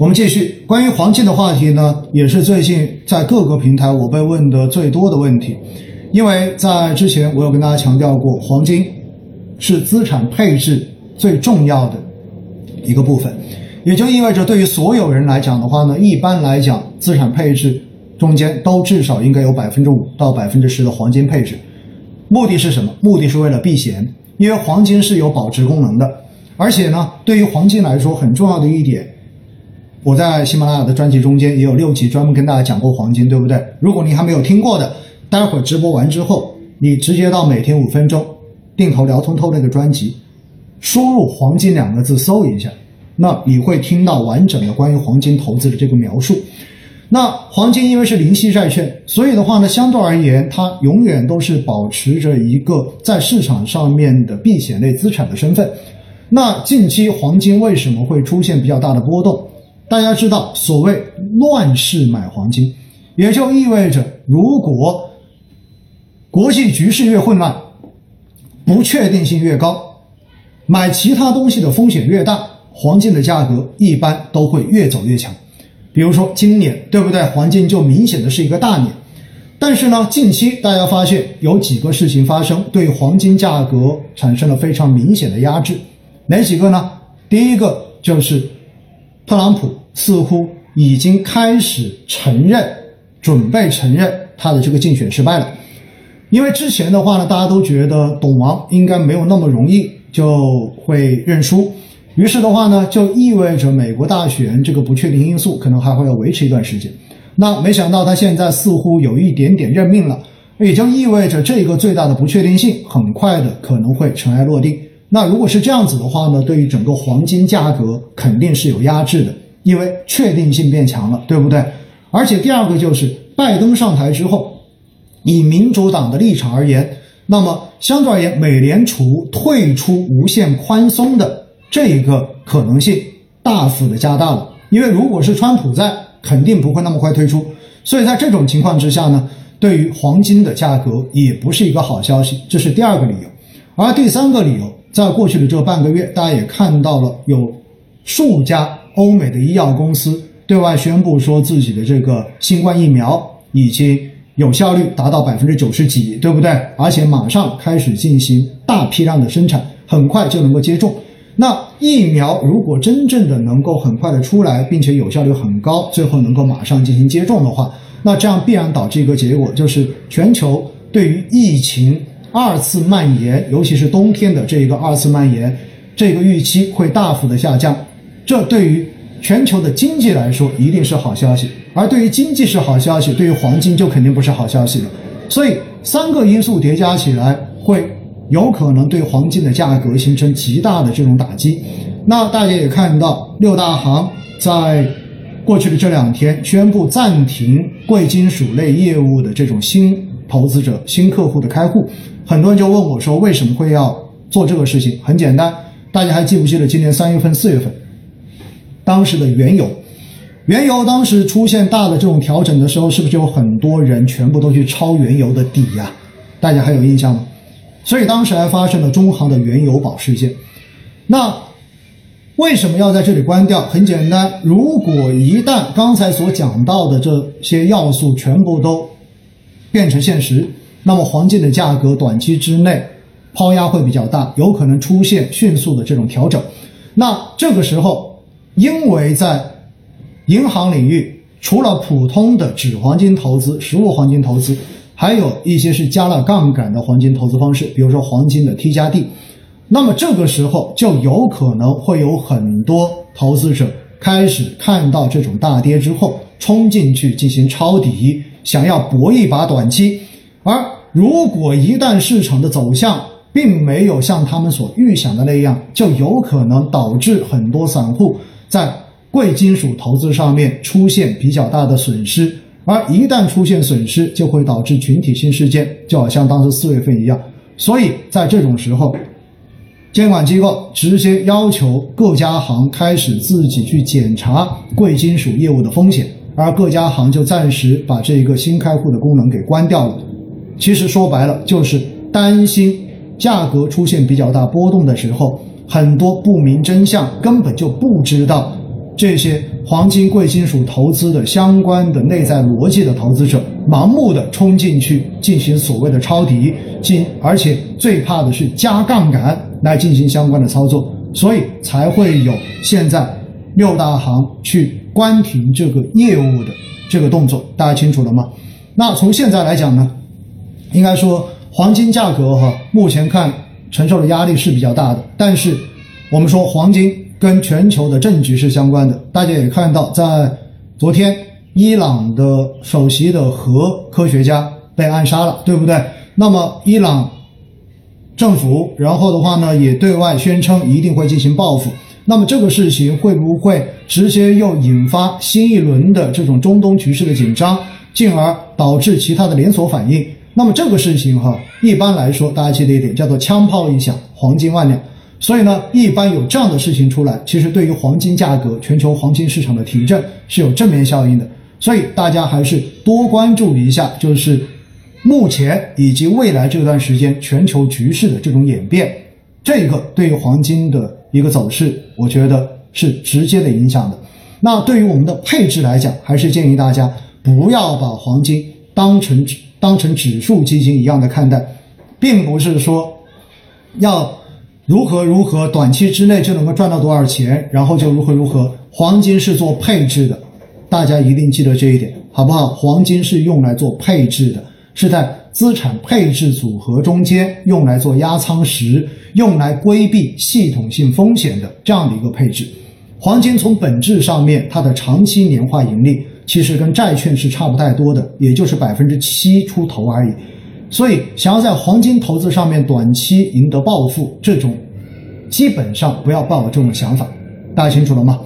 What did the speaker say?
我们继续关于黄金的话题呢，也是最近在各个平台我被问的最多的问题。因为在之前我有跟大家强调过，黄金是资产配置最重要的一个部分，也就意味着对于所有人来讲的话呢，一般来讲，资产配置中间都至少应该有百分之五到百分之十的黄金配置。目的是什么？目的是为了避险，因为黄金是有保值功能的，而且呢，对于黄金来说很重要的一点。我在喜马拉雅的专辑中间也有六集专门跟大家讲过黄金，对不对？如果你还没有听过的，待会儿直播完之后，你直接到每天五分钟定投聊通透那个专辑，输入“黄金”两个字搜一下，那你会听到完整的关于黄金投资的这个描述。那黄金因为是零息债券，所以的话呢，相对而言，它永远都是保持着一个在市场上面的避险类资产的身份。那近期黄金为什么会出现比较大的波动？大家知道，所谓乱世买黄金，也就意味着，如果国际局势越混乱，不确定性越高，买其他东西的风险越大，黄金的价格一般都会越走越强。比如说今年，对不对？黄金就明显的是一个大年。但是呢，近期大家发现有几个事情发生，对黄金价格产生了非常明显的压制。哪几个呢？第一个就是特朗普。似乎已经开始承认，准备承认他的这个竞选失败了。因为之前的话呢，大家都觉得董王应该没有那么容易就会认输，于是的话呢，就意味着美国大选这个不确定因素可能还会要维持一段时间。那没想到他现在似乎有一点点认命了，也就意味着这个最大的不确定性很快的可能会尘埃落定。那如果是这样子的话呢，对于整个黄金价格肯定是有压制的。因为确定性变强了，对不对？而且第二个就是拜登上台之后，以民主党的立场而言，那么相对而言，美联储退出无限宽松的这一个可能性大幅的加大了。因为如果是川普在，肯定不会那么快退出。所以在这种情况之下呢，对于黄金的价格也不是一个好消息，这是第二个理由。而第三个理由，在过去的这半个月，大家也看到了有数家。欧美的医药公司对外宣布说，自己的这个新冠疫苗已经有效率达到百分之九十几，对不对？而且马上开始进行大批量的生产，很快就能够接种。那疫苗如果真正的能够很快的出来，并且有效率很高，最后能够马上进行接种的话，那这样必然导致一个结果，就是全球对于疫情二次蔓延，尤其是冬天的这一个二次蔓延，这个预期会大幅的下降。这对于全球的经济来说一定是好消息，而对于经济是好消息，对于黄金就肯定不是好消息了。所以三个因素叠加起来，会有可能对黄金的价格形成极大的这种打击。那大家也看到，六大行在过去的这两天宣布暂停贵金属类业务的这种新投资者、新客户的开户，很多人就问我说，为什么会要做这个事情？很简单，大家还记不记得今年三月份、四月份？当时的原油，原油当时出现大的这种调整的时候，是不是有很多人全部都去抄原油的底呀？大家还有印象吗？所以当时还发生了中航的原油宝事件。那为什么要在这里关掉？很简单，如果一旦刚才所讲到的这些要素全部都变成现实，那么黄金的价格短期之内抛压会比较大，有可能出现迅速的这种调整。那这个时候。因为在银行领域，除了普通的纸黄金投资、实物黄金投资，还有一些是加了杠杆的黄金投资方式，比如说黄金的 T 加 D。那么这个时候就有可能会有很多投资者开始看到这种大跌之后，冲进去进行抄底，想要搏一把短期。而如果一旦市场的走向，并没有像他们所预想的那样，就有可能导致很多散户。在贵金属投资上面出现比较大的损失，而一旦出现损失，就会导致群体性事件，就好像当时四月份一样。所以在这种时候，监管机构直接要求各家行开始自己去检查贵金属业务的风险，而各家行就暂时把这个新开户的功能给关掉了。其实说白了，就是担心价格出现比较大波动的时候。很多不明真相，根本就不知道这些黄金贵金属投资的相关的内在逻辑的投资者，盲目的冲进去进行所谓的抄底，进而且最怕的是加杠杆来进行相关的操作，所以才会有现在六大行去关停这个业务的这个动作，大家清楚了吗？那从现在来讲呢，应该说黄金价格哈，目前看承受的压力是比较大的，但是我们说黄金。跟全球的政局是相关的，大家也看到，在昨天，伊朗的首席的核科学家被暗杀了，对不对？那么伊朗政府，然后的话呢，也对外宣称一定会进行报复。那么这个事情会不会直接又引发新一轮的这种中东局势的紧张，进而导致其他的连锁反应？那么这个事情哈，一般来说，大家记得一点，叫做枪炮一响，黄金万两。所以呢，一般有这样的事情出来，其实对于黄金价格、全球黄金市场的提振是有正面效应的。所以大家还是多关注一下，就是目前以及未来这段时间全球局势的这种演变，这个对于黄金的一个走势，我觉得是直接的影响的。那对于我们的配置来讲，还是建议大家不要把黄金当成当成指数基金一样的看待，并不是说要。如何如何短期之内就能够赚到多少钱，然后就如何如何。黄金是做配置的，大家一定记得这一点，好不好？黄金是用来做配置的，是在资产配置组合中间用来做压舱石，用来规避系统性风险的这样的一个配置。黄金从本质上面，它的长期年化盈利其实跟债券是差不太多的，也就是百分之七出头而已。所以，想要在黄金投资上面短期赢得暴富，这种基本上不要抱有这种想法，大家清楚了吗？